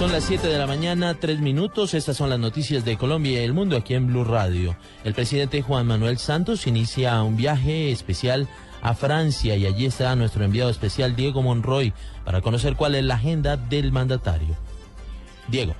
Son las 7 de la mañana, 3 minutos. Estas son las noticias de Colombia y el mundo aquí en Blue Radio. El presidente Juan Manuel Santos inicia un viaje especial a Francia y allí está nuestro enviado especial Diego Monroy para conocer cuál es la agenda del mandatario. Diego.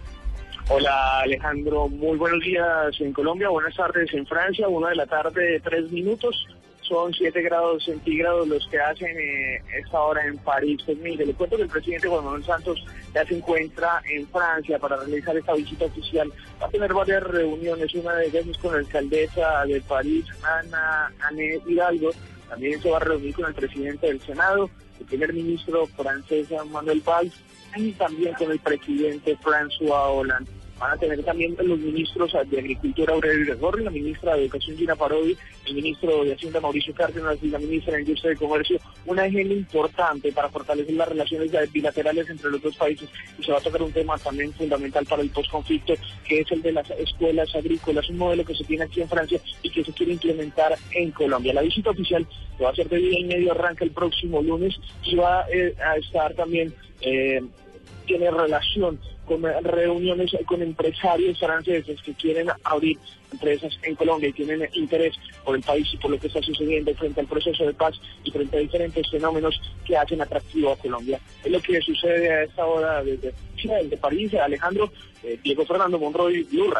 Hola Alejandro, muy buenos días en Colombia, buenas tardes en Francia, una de la tarde, tres minutos son 7 grados centígrados los que hacen eh, esta hora en París. Pues mire, le cuento que el presidente Juan Manuel Santos ya se encuentra en Francia para realizar esta visita oficial. Va a tener varias reuniones, una de ellas es con la alcaldesa de París, Ana Ané Hidalgo. También se va a reunir con el presidente del Senado, el primer ministro francés Manuel Valls y también con el presidente François Hollande. Van a tener también los ministros de Agricultura Aurelio Gorri, la ministra de Educación Gina Parodi, el ministro de Hacienda Mauricio Cárdenas y la ministra de Industria y Comercio, una agenda importante para fortalecer las relaciones bilaterales entre los dos países. Y se va a tocar un tema también fundamental para el postconflicto, que es el de las escuelas agrícolas, un modelo que se tiene aquí en Francia y que se quiere implementar en Colombia. La visita oficial que va a ser de día y medio, arranca el próximo lunes y va eh, a estar también... Eh, tiene relación con reuniones con empresarios franceses que quieren abrir empresas en Colombia y tienen interés por el país y por lo que está sucediendo frente al proceso de paz y frente a diferentes fenómenos que hacen atractivo a Colombia. Es lo que sucede a esta hora desde Chile, desde París, Alejandro, eh, Diego Fernando Monroy, Blue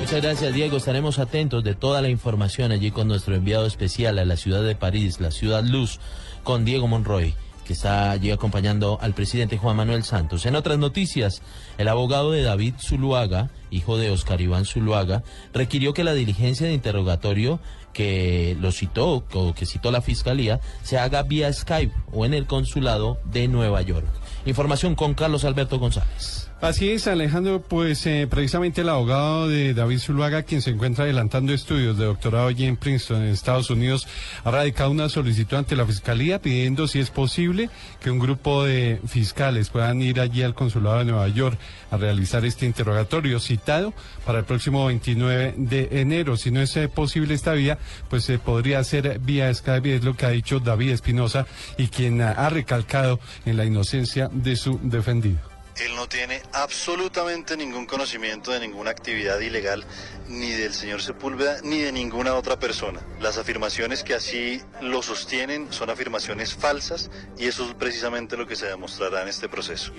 Muchas gracias, Diego. Estaremos atentos de toda la información allí con nuestro enviado especial a la ciudad de París, la ciudad luz, con Diego Monroy que está allí acompañando al presidente Juan Manuel Santos. En otras noticias, el abogado de David Zuluaga, hijo de Oscar Iván Zuluaga, requirió que la diligencia de interrogatorio que lo citó o que citó la fiscalía se haga vía Skype o en el consulado de Nueva York. Información con Carlos Alberto González. Así es, Alejandro, pues eh, precisamente el abogado de David Zuluaga, quien se encuentra adelantando estudios de doctorado allí en Princeton, en Estados Unidos, ha radicado una solicitud ante la Fiscalía pidiendo si es posible que un grupo de fiscales puedan ir allí al consulado de Nueva York a realizar este interrogatorio citado para el próximo 29 de enero. Si no es eh, posible esta vía, pues se podría hacer vía Skype, es lo que ha dicho David Espinosa y quien ha recalcado en la inocencia de su defendido. Él no tiene absolutamente ningún conocimiento de ninguna actividad ilegal, ni del señor Sepúlveda, ni de ninguna otra persona. Las afirmaciones que así lo sostienen son afirmaciones falsas y eso es precisamente lo que se demostrará en este proceso.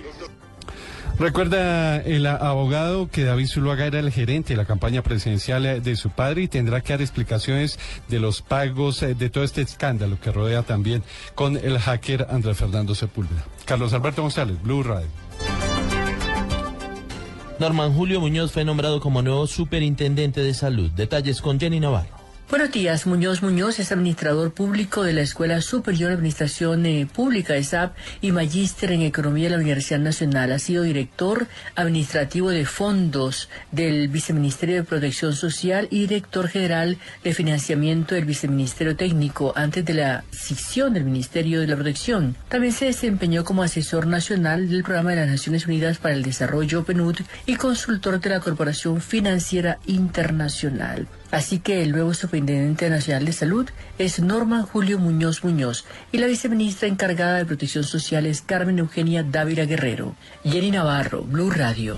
Recuerda el abogado que David Zuluaga era el gerente de la campaña presidencial de su padre y tendrá que dar explicaciones de los pagos eh, de todo este escándalo que rodea también con el hacker Andrés Fernando Sepúlveda. Carlos Alberto González, Blue Radio. Norman Julio Muñoz fue nombrado como nuevo superintendente de salud. Detalles con Jenny Navarro. Buenos días, Muñoz Muñoz es administrador público de la Escuela Superior de Administración eh, Pública, ESAP, y magíster en Economía de la Universidad Nacional. Ha sido director administrativo de fondos del Viceministerio de Protección Social y director general de financiamiento del Viceministerio Técnico antes de la sesión del Ministerio de la Protección. También se desempeñó como asesor nacional del Programa de las Naciones Unidas para el Desarrollo PNUD y consultor de la Corporación Financiera Internacional. Así que el nuevo Superintendente Nacional de Salud es Norman Julio Muñoz Muñoz y la viceministra encargada de Protección Social es Carmen Eugenia Dávila Guerrero. Jenny Navarro, Blue Radio.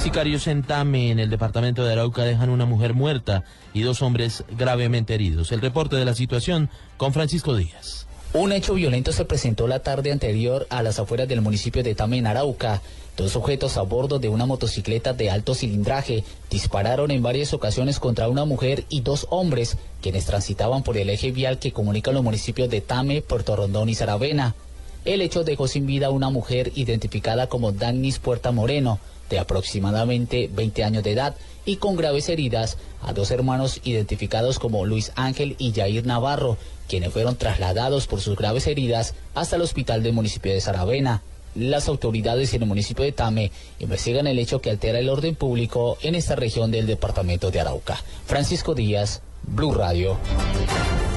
Sicarios en Tame, en el departamento de Arauca, dejan una mujer muerta y dos hombres gravemente heridos. El reporte de la situación con Francisco Díaz. Un hecho violento se presentó la tarde anterior a las afueras del municipio de Tame, en Arauca. Dos sujetos a bordo de una motocicleta de alto cilindraje dispararon en varias ocasiones contra una mujer y dos hombres quienes transitaban por el eje vial que comunica los municipios de Tame, Puerto Rondón y Saravena. El hecho dejó sin vida a una mujer identificada como Dagnis Puerta Moreno, de aproximadamente 20 años de edad, y con graves heridas a dos hermanos identificados como Luis Ángel y Jair Navarro, quienes fueron trasladados por sus graves heridas hasta el hospital del municipio de Saravena. Las autoridades en el municipio de Tame investigan el hecho que altera el orden público en esta región del departamento de Arauca. Francisco Díaz, Blue Radio.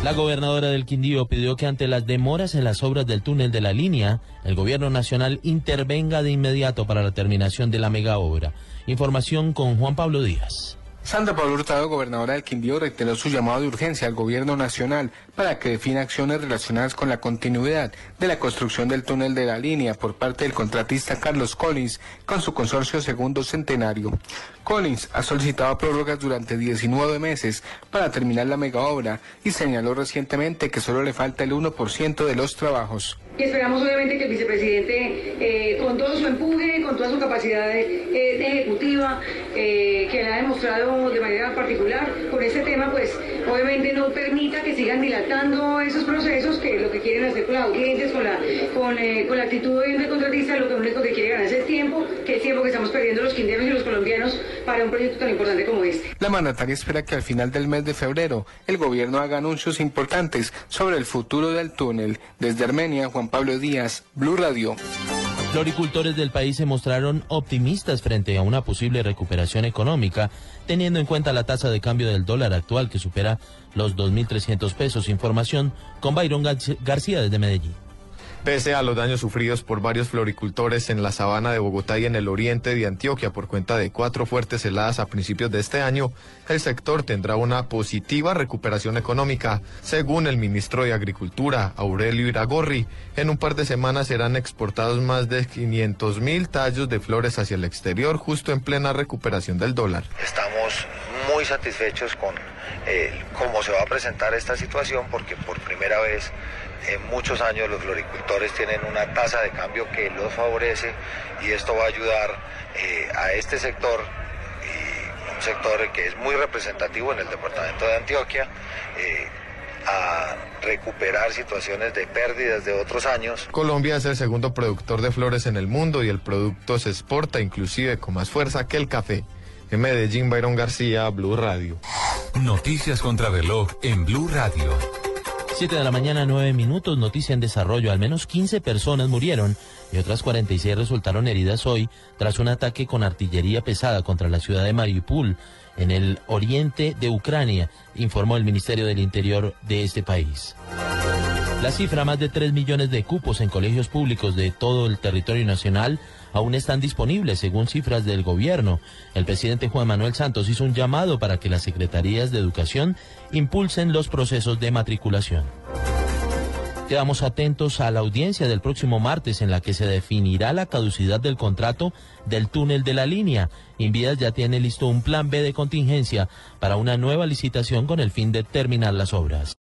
La gobernadora del Quindío pidió que ante las demoras en las obras del túnel de la línea, el gobierno nacional intervenga de inmediato para la terminación de la mega obra. Información con Juan Pablo Díaz. Sandra Pablo Hurtado, gobernadora del Quindío, reiteró su llamado de urgencia al gobierno nacional para que defina acciones relacionadas con la continuidad de la construcción del túnel de la línea por parte del contratista Carlos Collins con su consorcio Segundo Centenario. Collins ha solicitado prórrogas durante 19 meses para terminar la mega obra y señaló recientemente que solo le falta el 1% de los trabajos. Y esperamos obviamente que el vicepresidente, eh, con todo su empuje, con toda su capacidad eh, ejecutiva, eh, que le ha demostrado de manera particular con este tema, pues obviamente no permita que sigan dilatando esos procesos que lo que quieren hacer con las audiencias, con la, con, con la actitud de contratista, lo que único que quiere ganar es tiempo, que es tiempo que estamos perdiendo los quinderos y los colombianos para un proyecto tan importante como este. La mandataria espera que al final del mes de febrero el gobierno haga anuncios importantes sobre el futuro del túnel. Desde Armenia, Juan Pablo Díaz, Blue Radio. Floricultores del país se mostraron optimistas frente a una posible recuperación económica, teniendo en cuenta la tasa de cambio del dólar actual que supera los 2.300 pesos. Información con Byron García desde Medellín. Pese a los daños sufridos por varios floricultores en la sabana de Bogotá y en el oriente de Antioquia por cuenta de cuatro fuertes heladas a principios de este año, el sector tendrá una positiva recuperación económica. Según el ministro de Agricultura, Aurelio Iragorri, en un par de semanas serán exportados más de 500 mil tallos de flores hacia el exterior, justo en plena recuperación del dólar. Estamos muy satisfechos con eh, cómo se va a presentar esta situación porque por primera vez en muchos años los floricultores tienen una tasa de cambio que los favorece y esto va a ayudar eh, a este sector y un sector que es muy representativo en el departamento de Antioquia eh, a recuperar situaciones de pérdidas de otros años. Colombia es el segundo productor de flores en el mundo y el producto se exporta inclusive con más fuerza que el café. En Medellín, Byron García, Blue Radio. Noticias contra reloj en Blue Radio. 7 de la mañana, 9 minutos, noticia en desarrollo. Al menos 15 personas murieron y otras 46 resultaron heridas hoy tras un ataque con artillería pesada contra la ciudad de Mariupol, en el oriente de Ucrania, informó el Ministerio del Interior de este país. La cifra, más de 3 millones de cupos en colegios públicos de todo el territorio nacional, aún están disponibles según cifras del gobierno. El presidente Juan Manuel Santos hizo un llamado para que las secretarías de educación impulsen los procesos de matriculación. Quedamos atentos a la audiencia del próximo martes en la que se definirá la caducidad del contrato del túnel de la línea. Invías ya tiene listo un plan B de contingencia para una nueva licitación con el fin de terminar las obras.